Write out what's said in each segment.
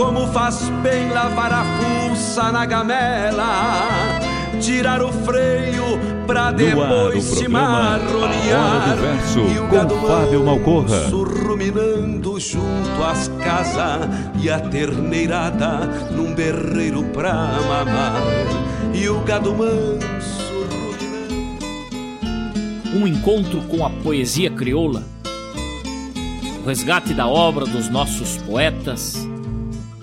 como faz bem lavar a fuça na gamela, tirar o freio pra depois se marronear. verso e o com Fábio Malcorra. Ruminando junto às casas e a terneirada num berreiro pra mamar. E o gado manso ruminando. Um encontro com a poesia crioula, o resgate da obra dos nossos poetas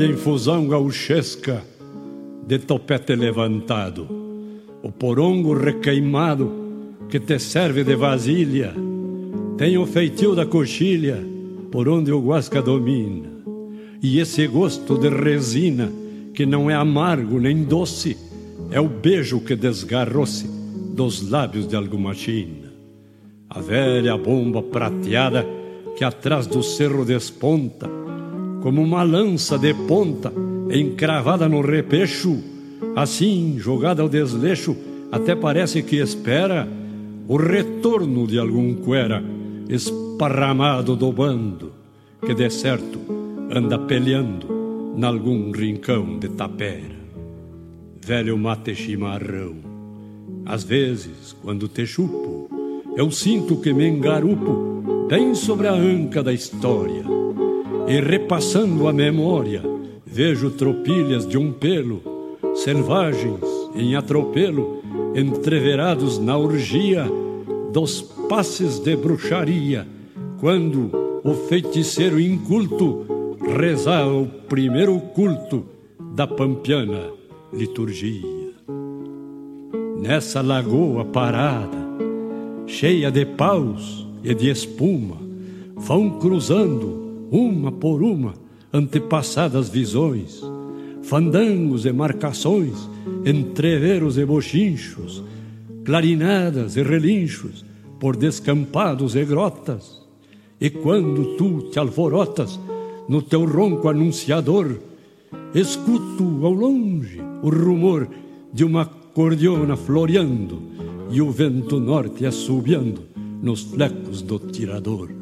Velha infusão gauchesca de topete levantado, o porongo requeimado que te serve de vasilha, tem o feitio da coxilha por onde o guasca domina, e esse gosto de resina que não é amargo nem doce, é o beijo que desgarrou-se dos lábios de alguma china. A velha bomba prateada que atrás do cerro desponta, como uma lança de ponta encravada no repecho, assim jogada ao desleixo, até parece que espera o retorno de algum cuera esparramado do bando, que de certo anda peleando nalgum rincão de tapera. Velho mate chimarrão, às vezes, quando te chupo, eu sinto que me engarupo bem sobre a anca da história e repassando a memória, vejo tropilhas de um pelo, selvagens em atropelo, entreverados na orgia dos passes de bruxaria, quando o feiticeiro inculto rezava o primeiro culto da pampiana liturgia. Nessa lagoa parada, cheia de paus e de espuma, vão cruzando, uma por uma, antepassadas visões, fandangos e marcações, entreveros e bochinchos, clarinadas e relinchos por descampados e grotas. E quando tu te alvorotas no teu ronco anunciador, escuto ao longe o rumor de uma cordiona floreando e o vento norte assobiando nos flecos do tirador.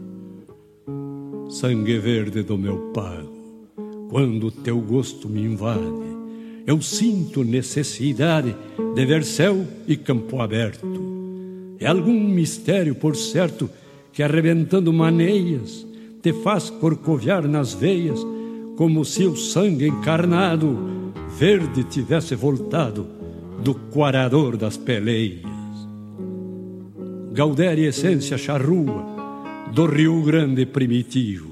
Sangue verde do meu pago, quando teu gosto me invade, eu sinto necessidade de ver céu e campo aberto. É algum mistério, por certo, que arrebentando maneias te faz corcoviar nas veias, como se o sangue encarnado verde tivesse voltado do quarador das peleias. Gaudéria essência charrua do Rio Grande primitivo.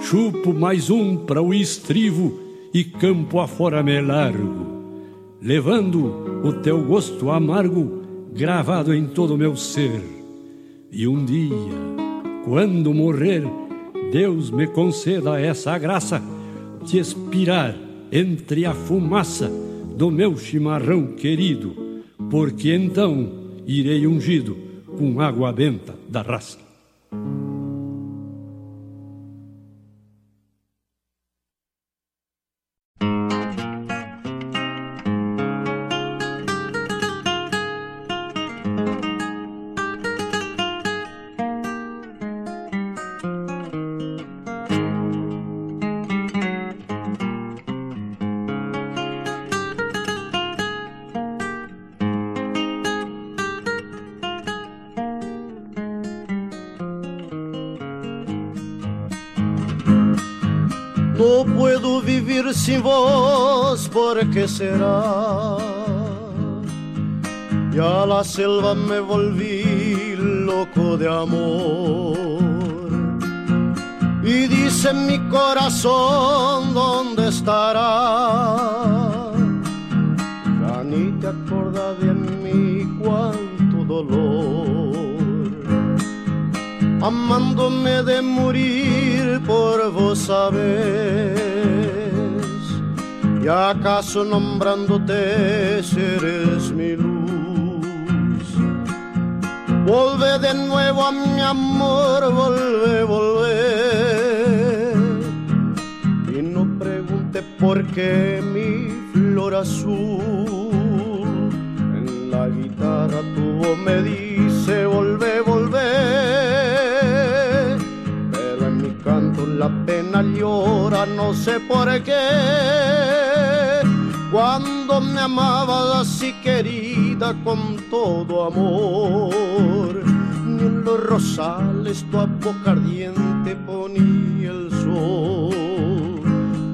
Chupo mais um para o estrivo e campo afora me largo, levando o teu gosto amargo gravado em todo o meu ser. E um dia, quando morrer, Deus me conceda essa graça de expirar entre a fumaça do meu chimarrão querido, porque então irei ungido com água benta da raça. thank you qué será. Y a la selva me volví loco de amor. Y dice mi corazón, ¿dónde estará? Ya ni te acuerdas de mí cuánto dolor. Amándome de morir por vos saber ¿Y acaso nombrándote eres mi luz? Volve de nuevo a mi amor, volve, volve. Y no pregunte por qué mi flor azul en la guitarra tu voz me dice volve, volve. Pero en mi canto la pena llora, no sé por qué cuando me amabas así querida con todo amor. Ni en los rosales tu boca ardiente ponía el sol.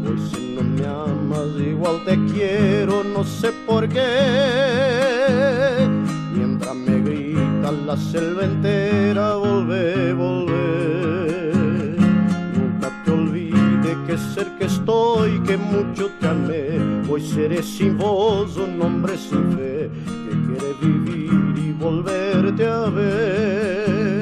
Pues si no me amas igual te quiero, no sé por qué. Mientras me grita la selva entera, volvé, volvé. Estoy, que mucho te amé Hoy seré sin voz un hombre sin fe que quiere vivir y volverte a ver.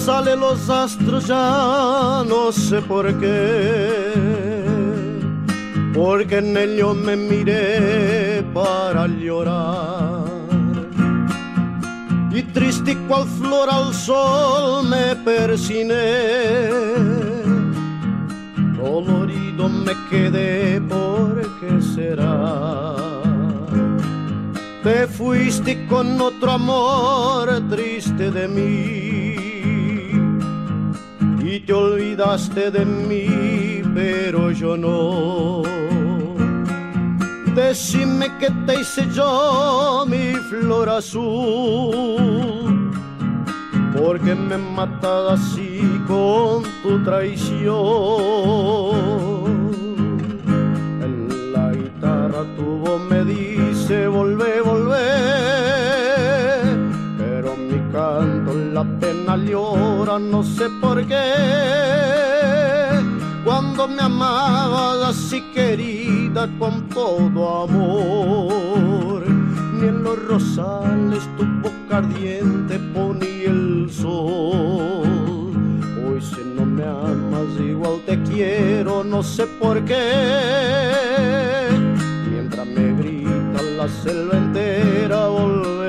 Sale los astros ya no sé por qué, porque en ellos me miré para llorar. Y triste cual flor al sol me persiné, dolorido me quedé porque será te fuiste con otro amor triste de mí y te olvidaste de mí, pero yo no. Decime que te hice yo, mi flor azul, porque me matas así con tu traición. La guitarra tu voz me dice, volvé, volvé la llora, no sé por qué. Cuando me amabas así querida con todo amor, ni en los rosales tu boca ardiente ponía el sol. Hoy si no me amas igual te quiero, no sé por qué. Mientras me grita la selva entera, volvé,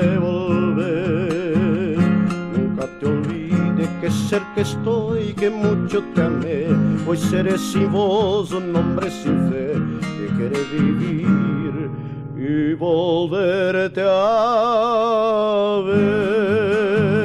que que estoy, que mucho te amé. Hoy seré sin vos un hombre sin fe que quiere vivir y volverte a ver.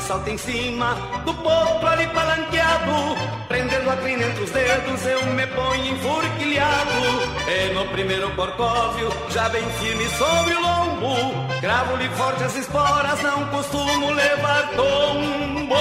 Salta em cima do potro ali palanqueado. Prendendo a crina entre os dedos, eu me ponho enfurquilhado. E no primeiro corcóvio, já bem firme sobre o lombo. Cravo-lhe forte as esporas, não costumo levar tombo.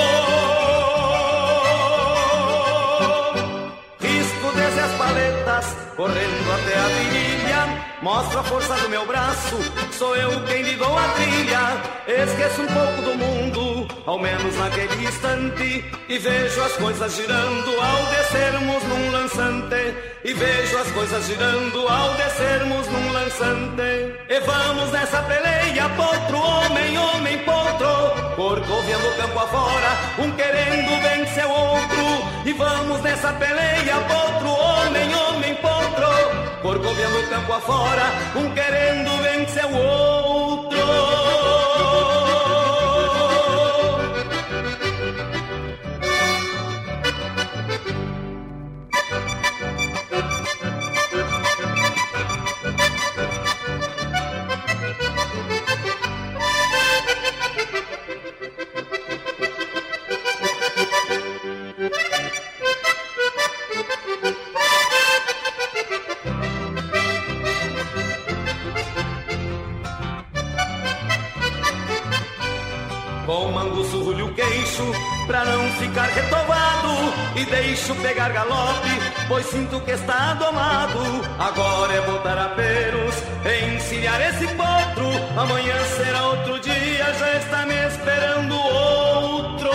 Risco desde as paletas, correndo até a virilha. Mostro a força do meu braço, sou eu quem lhe dou a trilha. Esqueço um pouco do mundo, ao menos naquele instante. E vejo as coisas girando ao descermos num lançante. E vejo as coisas girando ao descermos num lançante. E vamos nessa peleia, potro, homem, homem, potro. Corcoviando campo afora, um querendo vencer o outro. E vamos nessa peleia, potro, homem, homem, potro. Corcoviando campo afora um querendo vencer o outro. Deixo pegar galope, pois sinto que está domado. Agora é botar a peros, encilhar esse potro. Amanhã será outro dia, já está me esperando outro.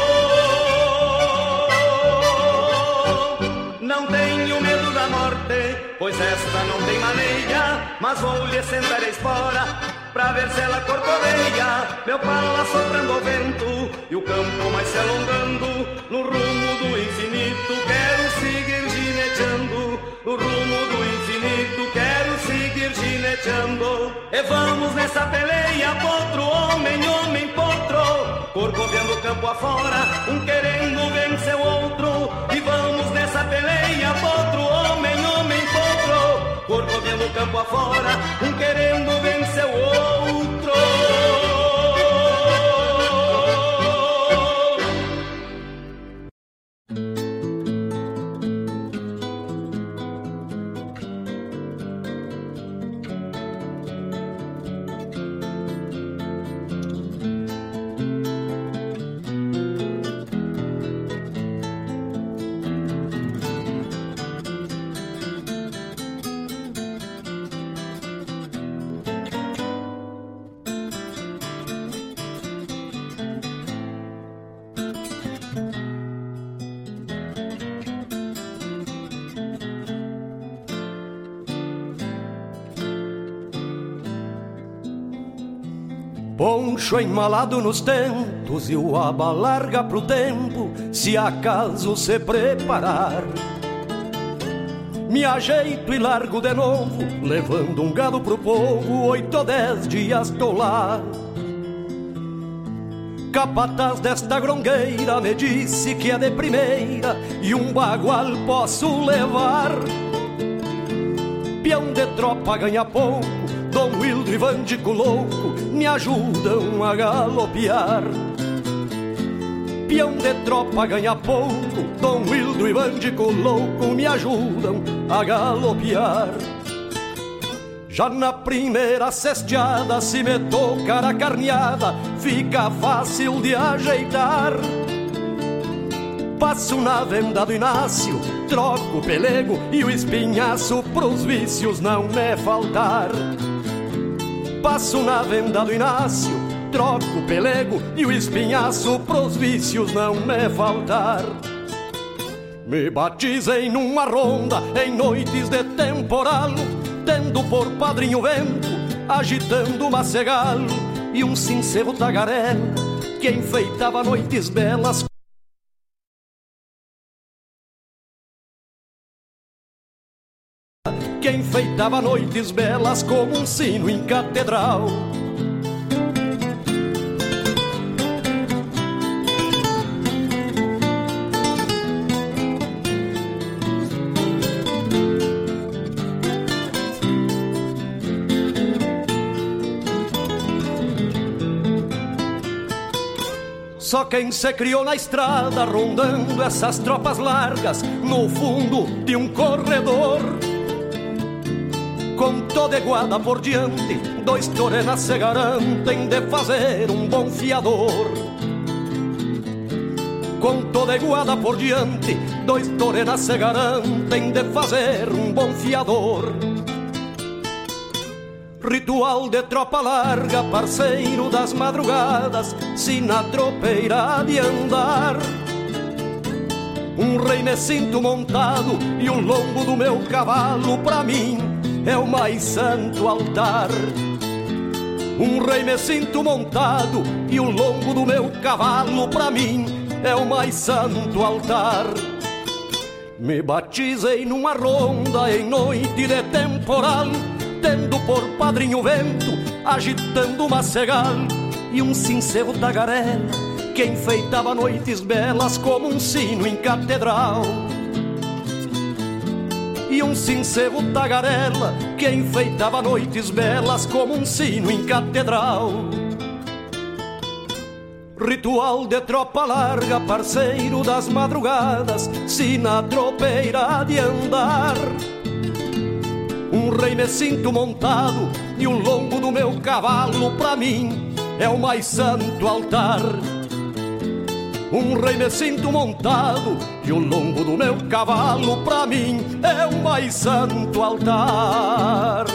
Não tenho medo da morte, pois esta não tem maneira, mas vou lhe sentar a espora pra ver se ela corcoveia. Meu pala soprando o vento e o campo mais se alongando. No rumo do infinito quero seguir gineteando. No rumo do infinito quero seguir gineteando. E vamos nessa peleia, potro, homem, homem, potro. Corcoveando o campo afora, um querendo vencer o outro. E vamos nessa peleia, potro, homem, homem, potro corcovendo o campo afora, um querendo vencer o outro. Poncho emmalado nos tentos e o aba larga pro tempo, se acaso se preparar. Me ajeito e largo de novo, levando um gado pro povo, oito ou dez dias tô lá. Capataz desta grongueira me disse que é de primeira e um bagual posso levar. Peão de tropa ganha pouco, Dom Wildo e Vandico louco me ajudam a galopear. Peão de tropa ganha pouco, Dom Wildo e Vandico louco me ajudam a galopear. Já na primeira cesteada, se me tocar a carneada, fica fácil de ajeitar. Passo na venda do Inácio, troco o pelego e o espinhaço pros vícios não me faltar. Passo na venda do Inácio, troco o pelego e o espinhaço pros vícios não me faltar. Me batizei numa ronda em noites de temporal tendo por padrinho vento, agitando uma cegalo e um sincero tagarela que enfeitava noites belas. Que enfeitava noites belas como um sino em catedral. Só quem se criou na estrada, rondando essas tropas largas, no fundo de um corredor. Com toda iguada por diante, dois torenas se garantem de fazer um bom fiador. Com toda iguada por diante, dois torenas se garantem de fazer um bom fiador. Ritual de tropa larga, parceiro das madrugadas, se na tropeira de andar. Um rei me sinto montado e o lombo do meu cavalo, pra mim, é o mais santo altar. Um rei me sinto montado e o lombo do meu cavalo, pra mim, é o mais santo altar. Me batizei numa ronda em noite de temporal tendo por padrinho vento, agitando uma cegal e um sincero tagarela que enfeitava noites belas como um sino em catedral. E um sincero tagarela que enfeitava noites belas como um sino em catedral. Ritual de tropa larga, parceiro das madrugadas, se na tropeira de andar. Um rei me sinto montado e o lombo do meu cavalo pra mim é o mais santo altar. Um rei me sinto montado e o lombo do meu cavalo pra mim é o mais santo altar.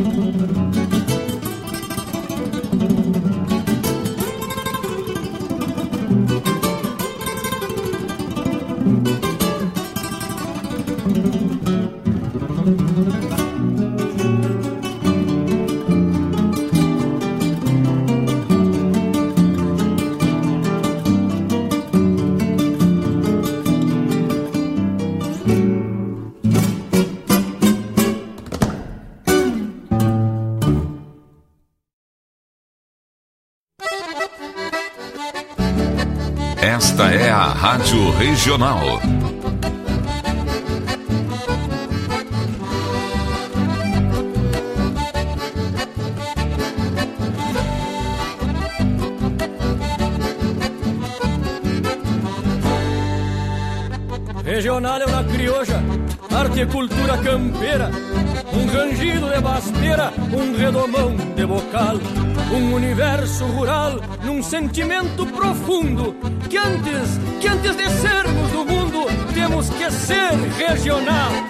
Esta é Rádio Regional. Regional é uma crioja, arte e cultura campeira, um rangido de basteira, um redomão de bocal, um universo rural num sentimento profundo que antes, que antes de sermos do mundo, temos que ser regional.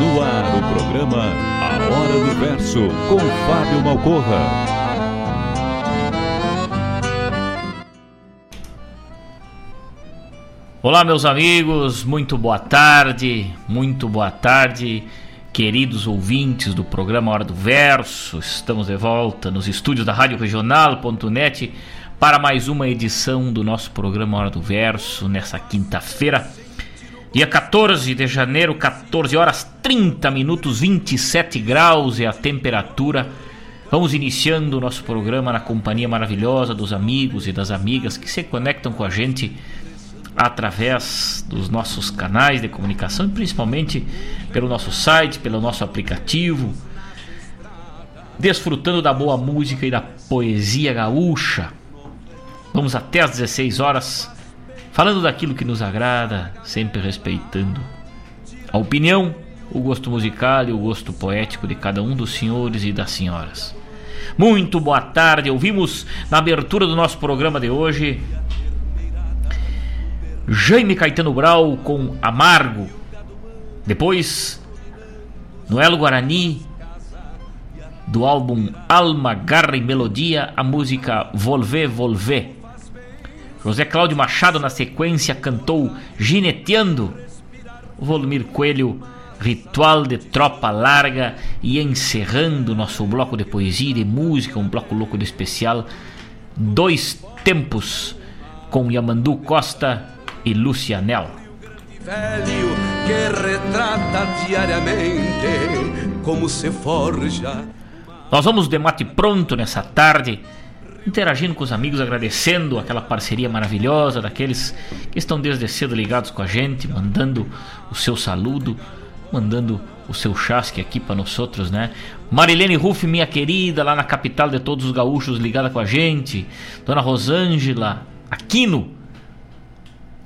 No ar, o programa A Hora do Verso, com Fábio Malcorra. Olá, meus amigos, muito boa tarde, muito boa tarde, queridos ouvintes do programa Hora do Verso. Estamos de volta nos estúdios da Rádio Regional.net para mais uma edição do nosso programa Hora do Verso nessa quinta-feira, dia 14 de janeiro, 14 horas 30 minutos, 27 graus é a temperatura. Vamos iniciando o nosso programa na companhia maravilhosa dos amigos e das amigas que se conectam com a gente através dos nossos canais de comunicação principalmente pelo nosso site, pelo nosso aplicativo, desfrutando da boa música e da poesia gaúcha. Vamos até às 16 horas falando daquilo que nos agrada, sempre respeitando a opinião, o gosto musical e o gosto poético de cada um dos senhores e das senhoras. Muito boa tarde, ouvimos na abertura do nosso programa de hoje Jaime Caetano Brau com Amargo. Depois, Noelo Guarani, do álbum Alma, Garra e Melodia, a música Volver, Volver. José Cláudio Machado, na sequência, cantou Gineteando. Volmir Coelho, Ritual de Tropa Larga. E encerrando nosso bloco de poesia e de música, um bloco louco de especial, Dois Tempos, com Yamandu Costa e Lucianel. Velho que retrata diariamente como se forja. Nós vamos de mate pronto nessa tarde, interagindo com os amigos, agradecendo aquela parceria maravilhosa daqueles que estão desde cedo ligados com a gente, mandando o seu saludo, mandando o seu chasque aqui para nós outros, né? Marilene Ruff, minha querida, lá na capital de todos os gaúchos, ligada com a gente. Dona Rosângela Aquino,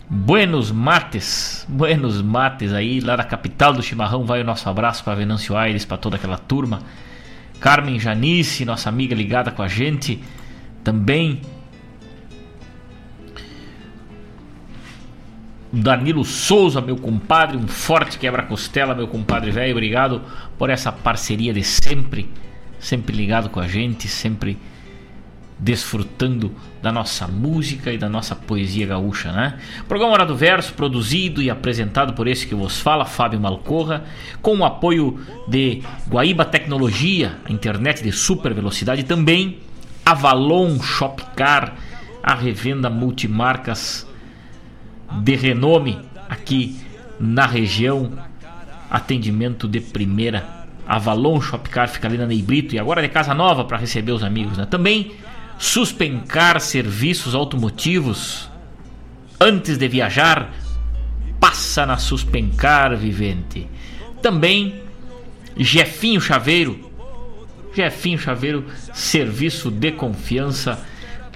Buenos mates, buenos mates aí, lá da capital do chimarrão, vai o nosso abraço para Venâncio Aires, para toda aquela turma. Carmen Janice, nossa amiga ligada com a gente, também. Danilo Souza, meu compadre, um forte quebra-costela, meu compadre velho, obrigado por essa parceria de sempre, sempre ligado com a gente, sempre desfrutando da nossa música e da nossa poesia gaúcha, né? Programa Hora do Verso, produzido e apresentado por esse que vos fala, Fábio Malcorra, com o apoio de Guaíba Tecnologia, internet de super velocidade também, Avalon Shopcar, a revenda multimarcas de renome aqui na região, atendimento de primeira. Avalon Shopcar fica ali na Neibrito e agora de casa nova para receber os amigos, né? Também suspencar serviços automotivos antes de viajar, passa na Suspencar Vivente. Também Jefinho Chaveiro. Jefinho Chaveiro, serviço de confiança,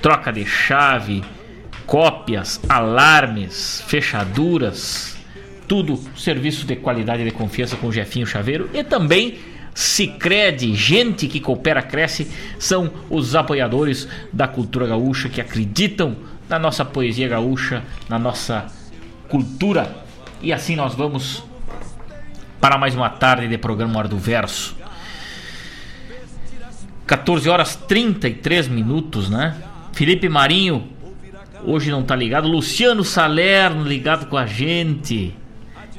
troca de chave, cópias, alarmes, fechaduras, tudo serviço de qualidade e de confiança com Jefinho Chaveiro e também Sicredi, gente que coopera, cresce, são os apoiadores da cultura gaúcha que acreditam na nossa poesia gaúcha, na nossa cultura. E assim nós vamos para mais uma tarde de programa Hora do Verso. 14 horas 33 minutos, né? Felipe Marinho hoje não tá ligado. Luciano Salerno ligado com a gente.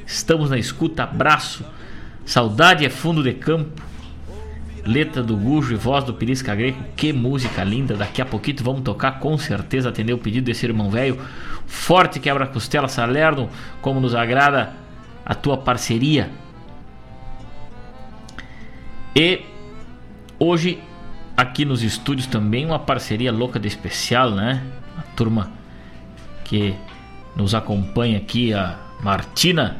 Estamos na escuta. Abraço Saudade é fundo de campo. Letra do Gujo e voz do Pirisca Greco. Que música linda. Daqui a pouquinho vamos tocar, com certeza, atender o pedido desse irmão velho. Forte quebra-costela Salerno, como nos agrada a tua parceria. E hoje, aqui nos estúdios também, uma parceria louca de especial, né? A turma que nos acompanha aqui, a Martina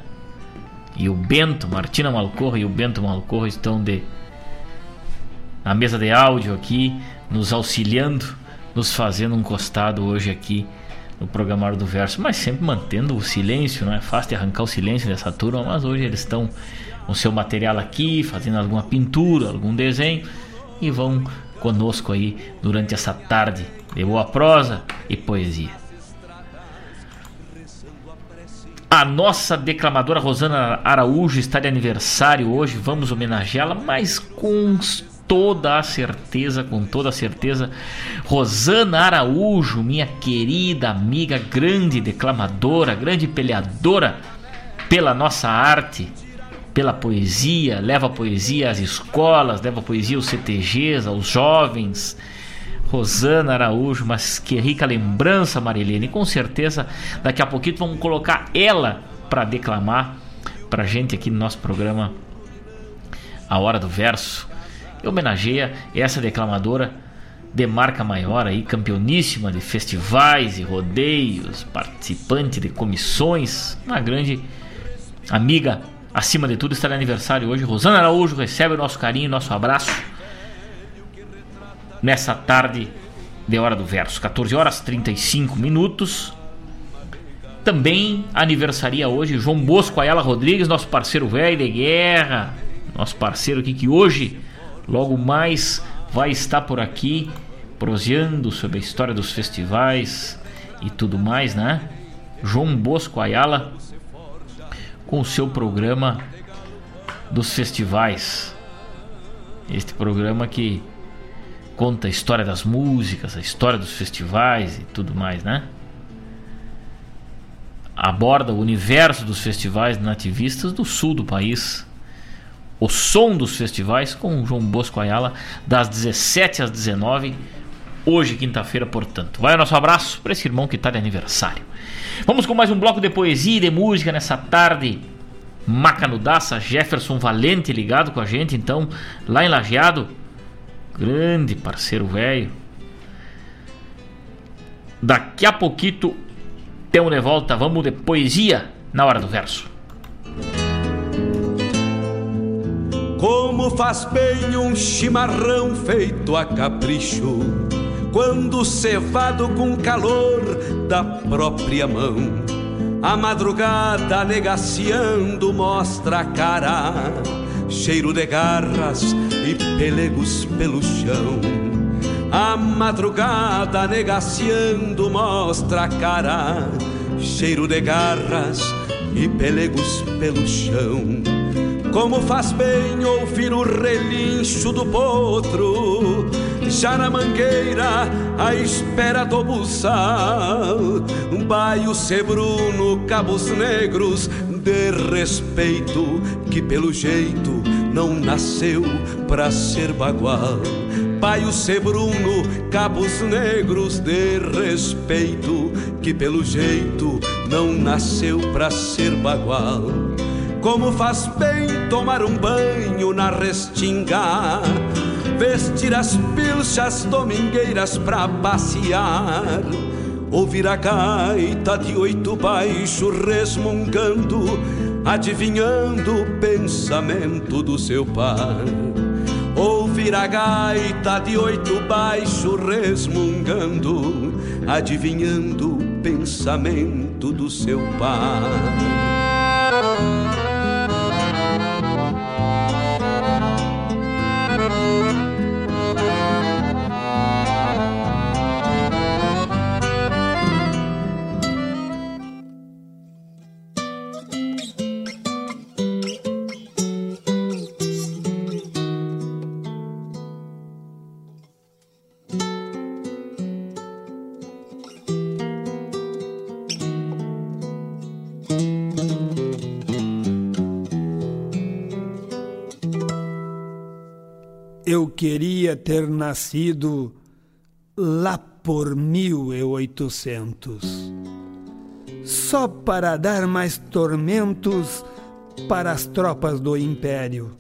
e o Bento, Martina Malcorra e o Bento Malcorra estão de na mesa de áudio aqui, nos auxiliando, nos fazendo um costado hoje aqui no programar do verso, mas sempre mantendo o silêncio, não é fácil de arrancar o silêncio dessa turma, mas hoje eles estão com seu material aqui, fazendo alguma pintura, algum desenho e vão conosco aí durante essa tarde de boa prosa e poesia. A nossa declamadora Rosana Araújo está de aniversário hoje, vamos homenageá-la, mas com toda a certeza, com toda a certeza, Rosana Araújo, minha querida amiga, grande declamadora, grande peleadora pela nossa arte, pela poesia, leva a poesia às escolas, leva a poesia aos CTGs, aos jovens. Rosana Araújo, mas que rica lembrança, Marilene. Com certeza, daqui a pouquinho vamos colocar ela para declamar pra gente aqui no nosso programa A Hora do Verso. E homenageia essa declamadora de marca maior aí, campeoníssima de festivais e rodeios, participante de comissões, uma grande amiga acima de tudo, está de aniversário hoje. Rosana Araújo recebe o nosso carinho, nosso abraço nessa tarde de Hora do Verso. 14 horas 35 minutos. Também aniversaria hoje João Bosco Ayala Rodrigues, nosso parceiro velho de guerra, nosso parceiro aqui que hoje, logo mais, vai estar por aqui proseando sobre a história dos festivais e tudo mais, né? João Bosco Ayala com o seu programa dos festivais. Este programa que conta a história das músicas, a história dos festivais e tudo mais, né? Aborda o universo dos festivais nativistas do sul do país. O som dos festivais com João Bosco Ayala, das 17 às 19 hoje, quinta-feira, portanto. Vai o nosso abraço para esse irmão que está de aniversário. Vamos com mais um bloco de poesia e de música nessa tarde macanudaça. Jefferson Valente ligado com a gente, então, lá em Lajeado. Grande parceiro velho. Daqui a pouquito temos de volta. Vamos de poesia na hora do verso. Como faz bem um chimarrão feito a capricho quando cevado com calor da própria mão. A madrugada negaciando mostra a cara, cheiro de garras e pelegos pelo chão. A madrugada negaciando mostra a cara, cheiro de garras e pelegos pelo chão. Como faz bem ouvir o relincho do potro já na mangueira, à espera do buçal. Baio sebruno, cabos negros, de respeito, que pelo jeito não nasceu pra ser bagual. Baio sebruno, cabos negros, de respeito, que pelo jeito não nasceu pra ser bagual. Como faz bem tomar um banho na restinga vestir as pilchas domingueiras pra passear, ouvir a gaita de oito baixo resmungando, adivinhando o pensamento do seu par. Ouvir a gaita de oito baixo resmungando, adivinhando o pensamento do seu pai. Queria ter nascido lá por 1800, só para dar mais tormentos para as tropas do Império.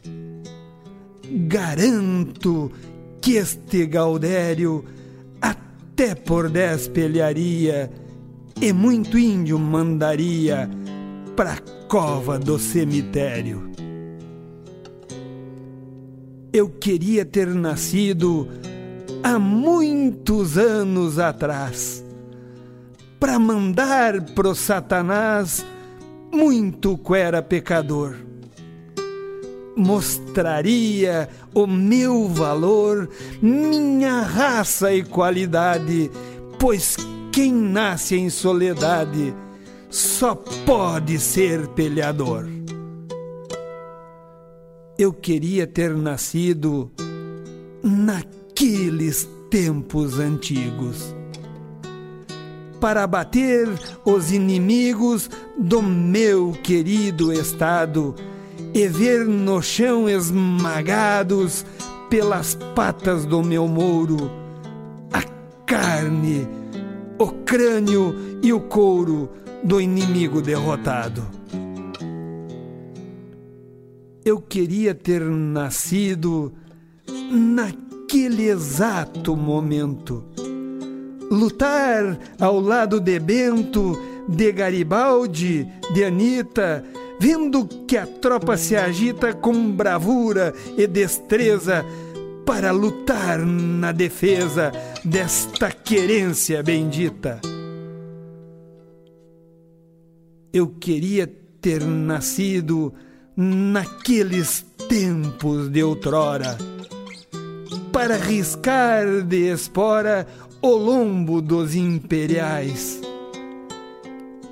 Garanto que este Gaudério até por dez pelearia e muito índio mandaria pra cova do cemitério. Eu queria ter nascido há muitos anos atrás, para mandar pro Satanás muito quera pecador. Mostraria o meu valor, minha raça e qualidade, pois quem nasce em soledade só pode ser peleador. Eu queria ter nascido naqueles tempos antigos. Para bater os inimigos do meu querido estado e ver no chão esmagados pelas patas do meu mouro a carne, o crânio e o couro do inimigo derrotado. Eu queria ter nascido naquele exato momento. Lutar ao lado de Bento, de Garibaldi, de Anita, vendo que a tropa se agita com bravura e destreza para lutar na defesa desta querência bendita. Eu queria ter nascido naqueles tempos de outrora, para riscar de espora o lombo dos imperiais.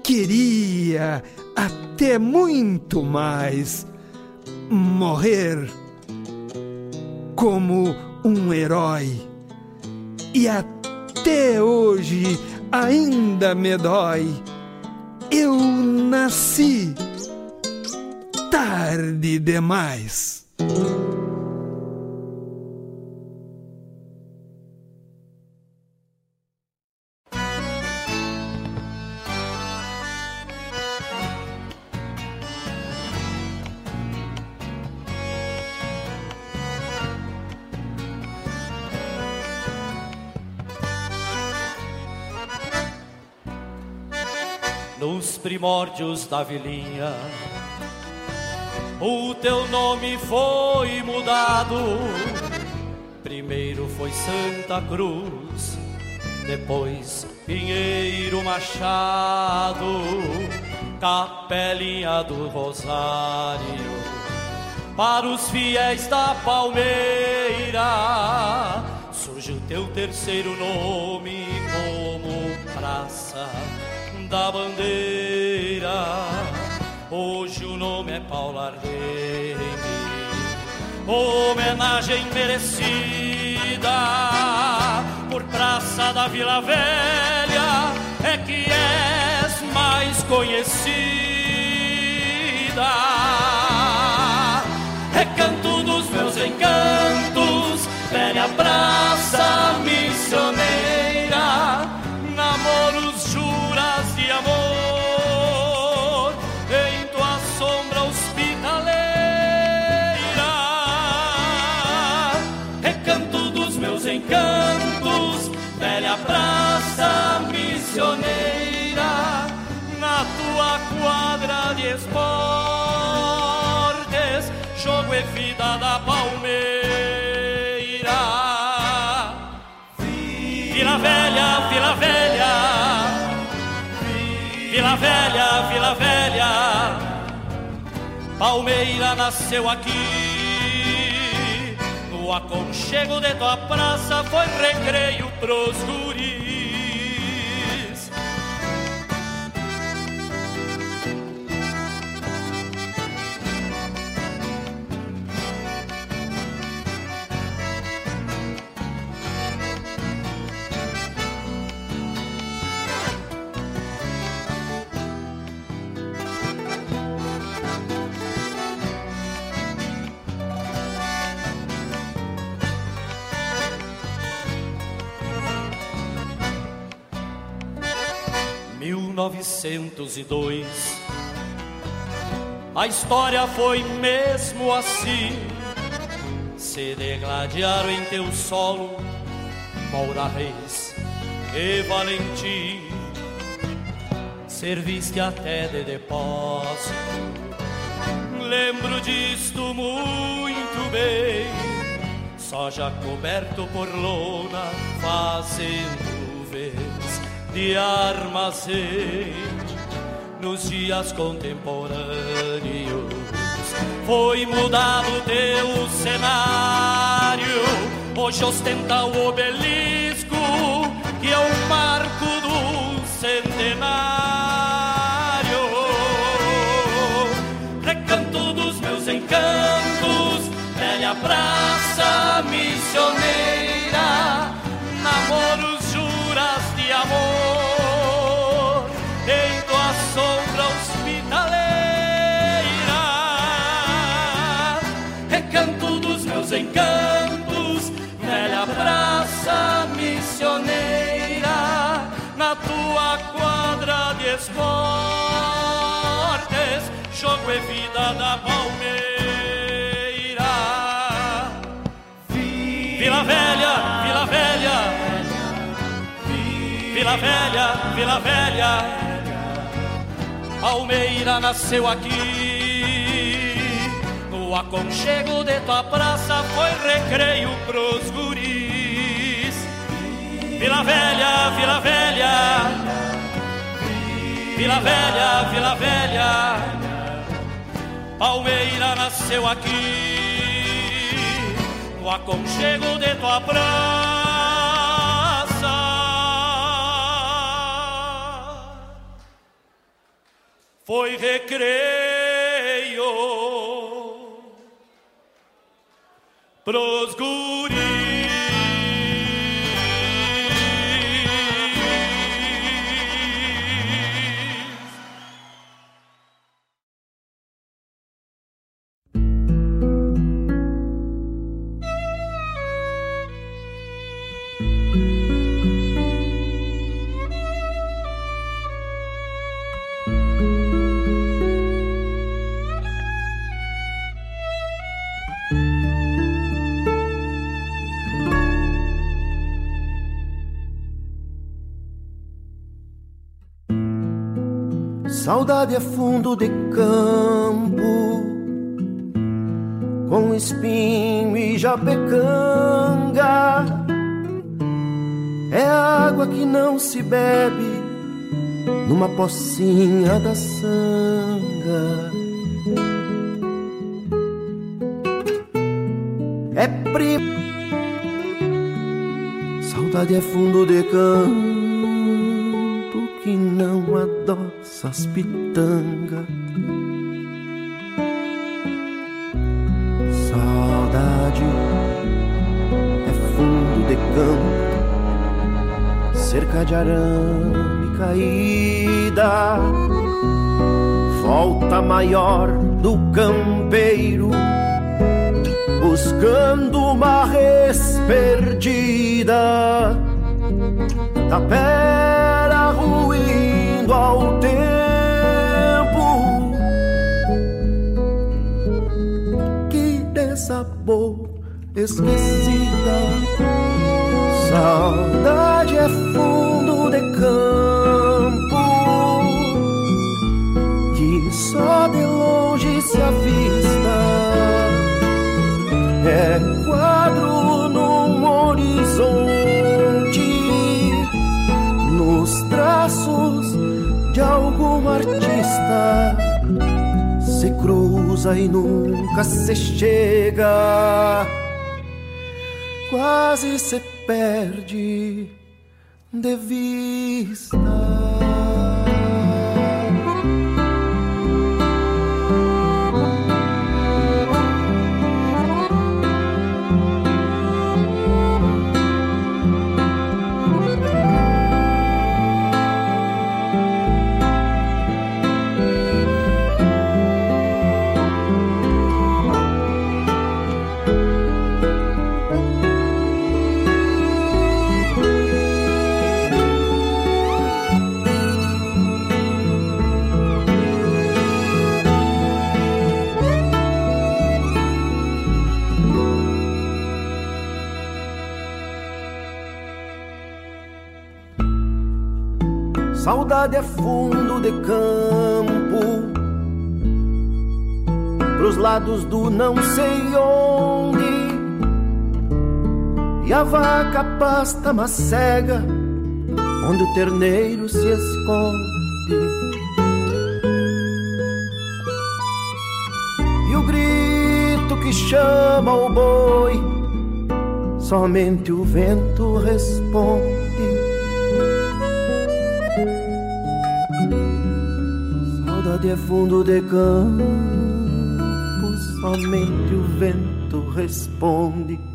Queria até muito mais morrer como um herói. E até hoje ainda me dói. Eu nasci tarde demais. Nos primórdios da vilinha o teu nome foi mudado. Primeiro foi Santa Cruz, depois Pinheiro Machado, Capelinha do Rosário. Para os fiéis da Palmeira, surge o teu terceiro nome como Praça da Bandeira Hoje o nome é Paulo Ardeme, homenagem merecida por Praça da Vila Velha, é que és mais conhecida. Palmeira nasceu aqui o aconchego de tua praça foi recreio pros guris. 1902. A história foi mesmo assim. Se degladiaram em teu solo Moura Reis e Valentim. Serviste até de depósito. Lembro disto muito bem. Só já coberto por lona, fazendo vez de armazém nos dias contemporâneos. Foi mudado teu cenário, hoje ostenta o obelisco que é o marco do centenário. Recanto dos meus encantos, velha praça fortes, jogo e vida da palmeira. Vila Velha, Vila Velha, Vila Velha, Vila Velha, Palmeira nasceu aqui. No aconchego de tua praça foi recreio pros guris. Vila Velha, Vila Velha, Vila Velha, Vila Velha, Palmeira nasceu aqui no aconchego de tua praça. Foi recreio pros guris. Saudade é fundo de campo, com espinho e japecanga. É água que não se bebe numa pocinha da sanga. É primo. Saudade é fundo de campo adoça as pitangas. Saudade é fundo de campo, cerca de arame caída. Volta maior do campeiro, buscando uma res perdida. Tapera esquecida. Saudade é fundo de campo que só de longe se avista. É quadro num horizonte nos traços de algum artista se cruza e nunca se chega, quase se perde de vista. Saudade é fundo de campo, pros lados do não sei onde. E a vaca pasta macega, onde o terneiro se esconde. E o grito que chama o boi, somente o vento responde. Saudade é fundo de campo, somente o vento responde.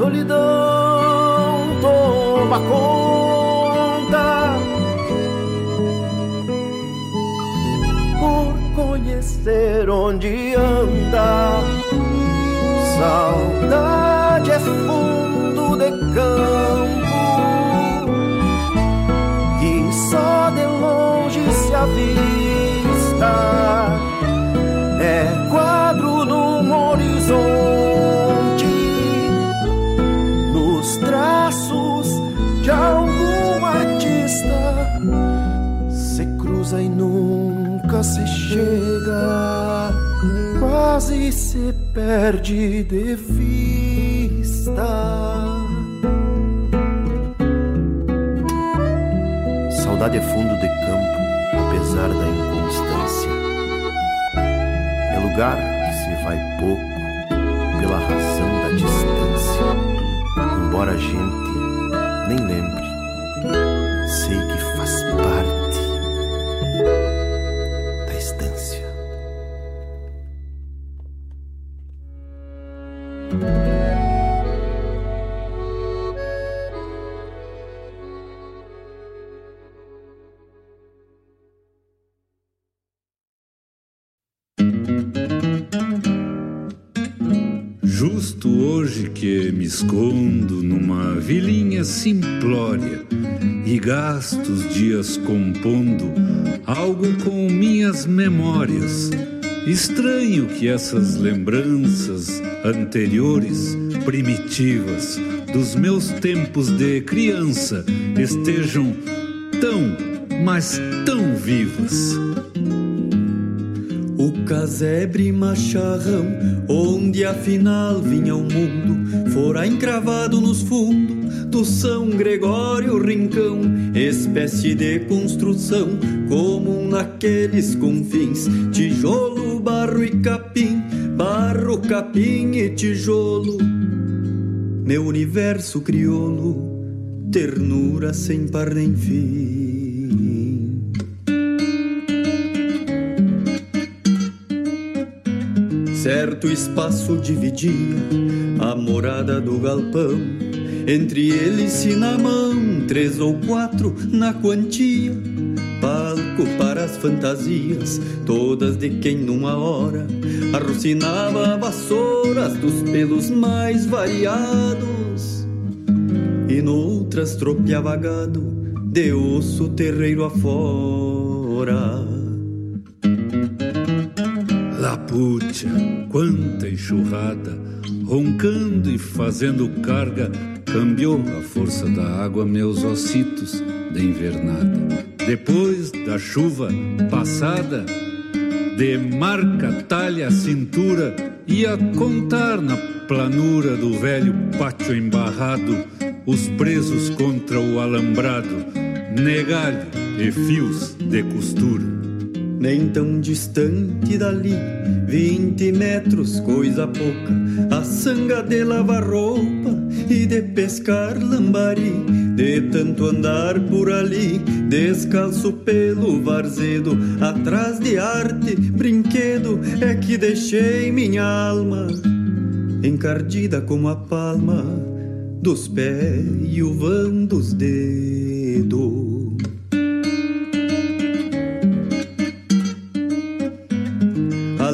Solidão toma conta. Por conhecer onde anda, saudade é fundo de campo que só de longe se avista. Se perde de vista. Saudade é fundo de campo, apesar da inconstância. É lugar que se vai pouco pela razão da distância. Embora a gente nem lembre, sei que faz parte escondo numa vilinha simplória e gasto os dias compondo algo com minhas memórias. Estranho que essas lembranças anteriores, primitivas, dos meus tempos de criança estejam tão, mas tão vivas. O casebre macharrão, onde afinal vinha o mundo, fora encravado nos fundos do São Gregório Rincão, espécie de construção comum naqueles confins, tijolo, barro e capim, barro, capim e tijolo. Meu universo crioulo, ternura sem par nem fim. Certo espaço dividia a morada do galpão. Entre eles, se na mão, três ou quatro na quantia. Palco para as fantasias, todas de quem numa hora arrocinava vassouras dos pelos mais variados. E noutras tropeava gado de osso terreiro afora. Laputia, quanta enxurrada, roncando e fazendo carga, cambiou a força da água meus ossitos de invernada. Depois da chuva passada, de marca, talha a cintura, ia contar na planura do velho pátio embarrado os presos contra o alambrado, negalho e fios de costura nem tão distante dali, vinte metros, coisa pouca, a sanga de lavar roupa e de pescar lambari, de tanto andar por ali, descalço pelo varzedo, atrás de arte, brinquedo, é que deixei minha alma encardida como a palma dos pés e o vão dos dedos.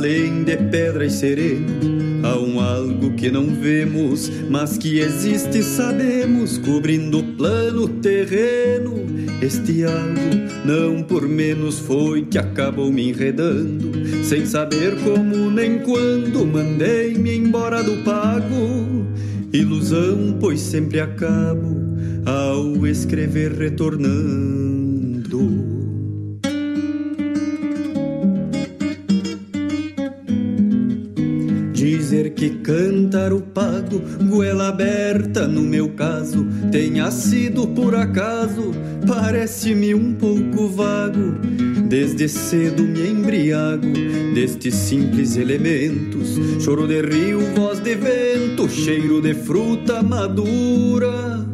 Além de pedra e sereno, há um algo que não vemos, mas que existe, sabemos, cobrindo o plano terreno. Este algo, não por menos, foi que acabou me enredando, sem saber como nem quando mandei-me embora do pago. Ilusão, pois sempre acabo ao escrever retornando. Dizer que cantar o pago, goela aberta no meu caso, tenha sido por acaso, parece-me um pouco vago. Desde cedo me embriago destes simples elementos: choro de rio, voz de vento, cheiro de fruta madura,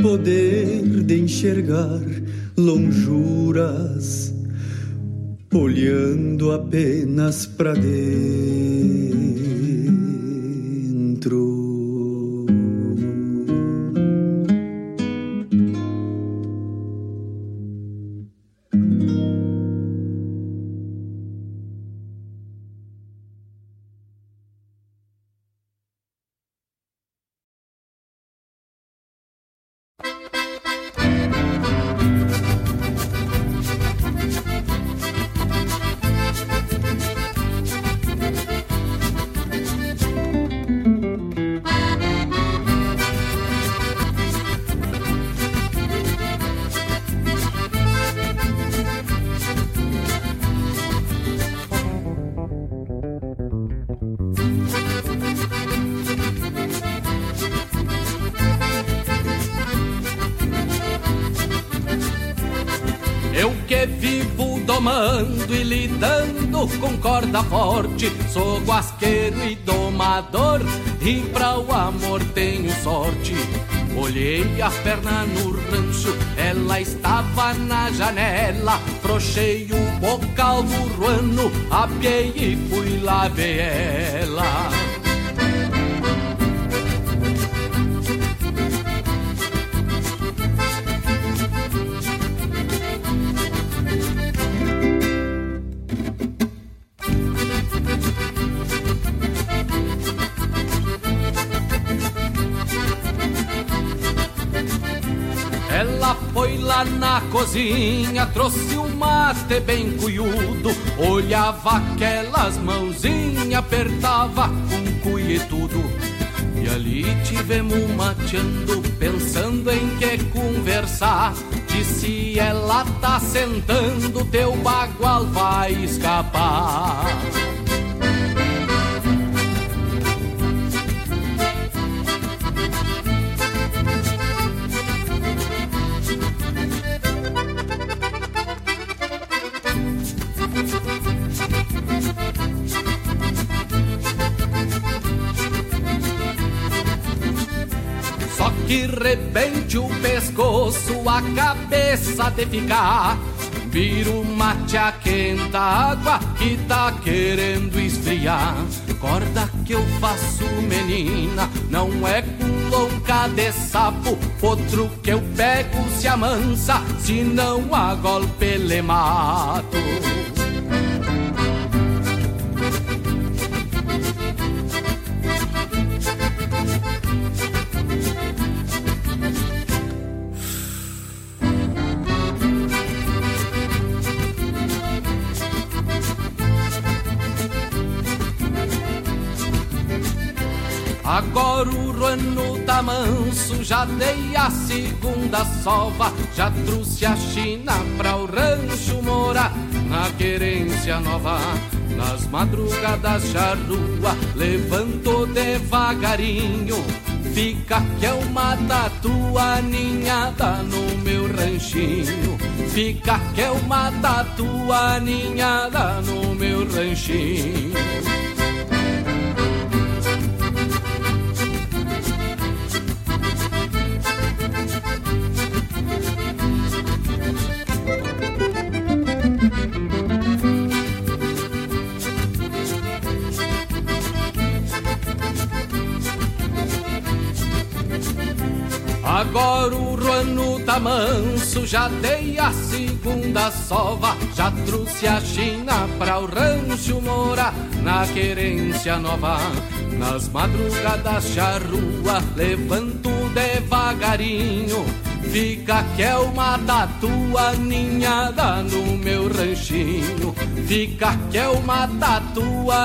poder de enxergar lonjuras olhando apenas para dentro. Apiei e fui lá ver na cozinha, trouxe um mate bem cuiudo. Olhava aquelas mãozinhas, apertava com cuia tudo. E ali tivemos mateando, pensando em que conversar. Disse ela tá sentando, teu bagual vai escapar. Rebente o pescoço, a cabeça de ficar. Vira o mate a quenta água que tá querendo esfriar. Corda que eu faço, menina, não é com louca de sapo. Outro que eu pego se amansa, se não a golpe le mato. Manso, já dei a segunda sova, já trouxe a China pra o rancho morar na querência nova. Nas madrugadas charrua, levanto devagarinho, fica que é uma tatua ninhada no meu ranchinho. Fica que é uma tatua ninhada no meu ranchinho. Agora o ruano tá manso, já dei a segunda sova, já trouxe a China pra o rancho morar na querência nova. Nas madrugadas charrua, levanto devagarinho, fica que é uma ninhada no meu ranchinho. Fica que é uma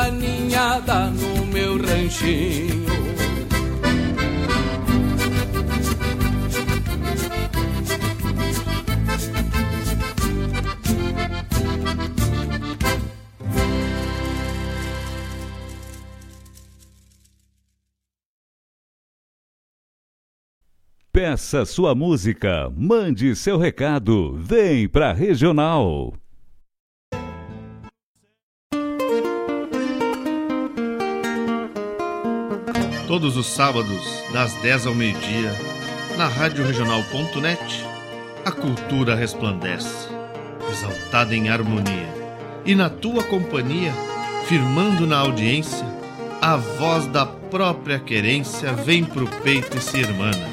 ninhada no meu ranchinho. Peça sua música, mande seu recado, vem pra Regional. Todos os sábados, das 10 ao meio-dia, na Rádio Regional.net, a cultura resplandece, exaltada em harmonia e na tua companhia, firmando na audiência, a voz da própria querência vem pro peito e se irmana.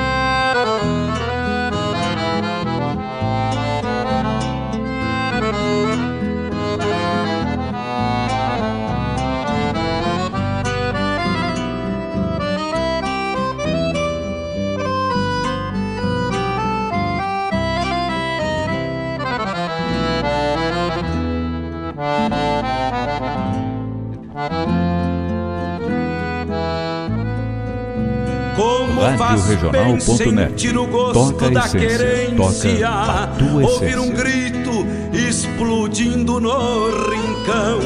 radioregional.net. Toca a essência, toca a tua Ouvir um grito explodindo no rincão.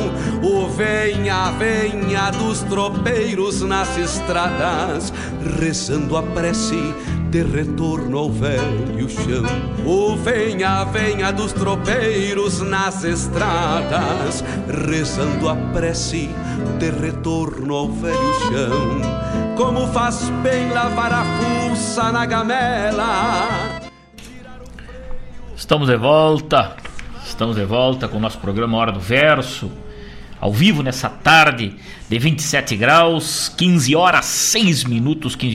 O venha, venha dos tropeiros nas estradas, rezando a prece de retorno ao velho chão. O venha, venha dos tropeiros nas estradas, rezando a prece de retorno ao velho chão como faz bem lavar a fuça na gamela. Estamos de volta, estamos de volta com o nosso programa Hora do Verso, ao vivo nessa tarde de 27 graus, 15 horas 6 minutos, 15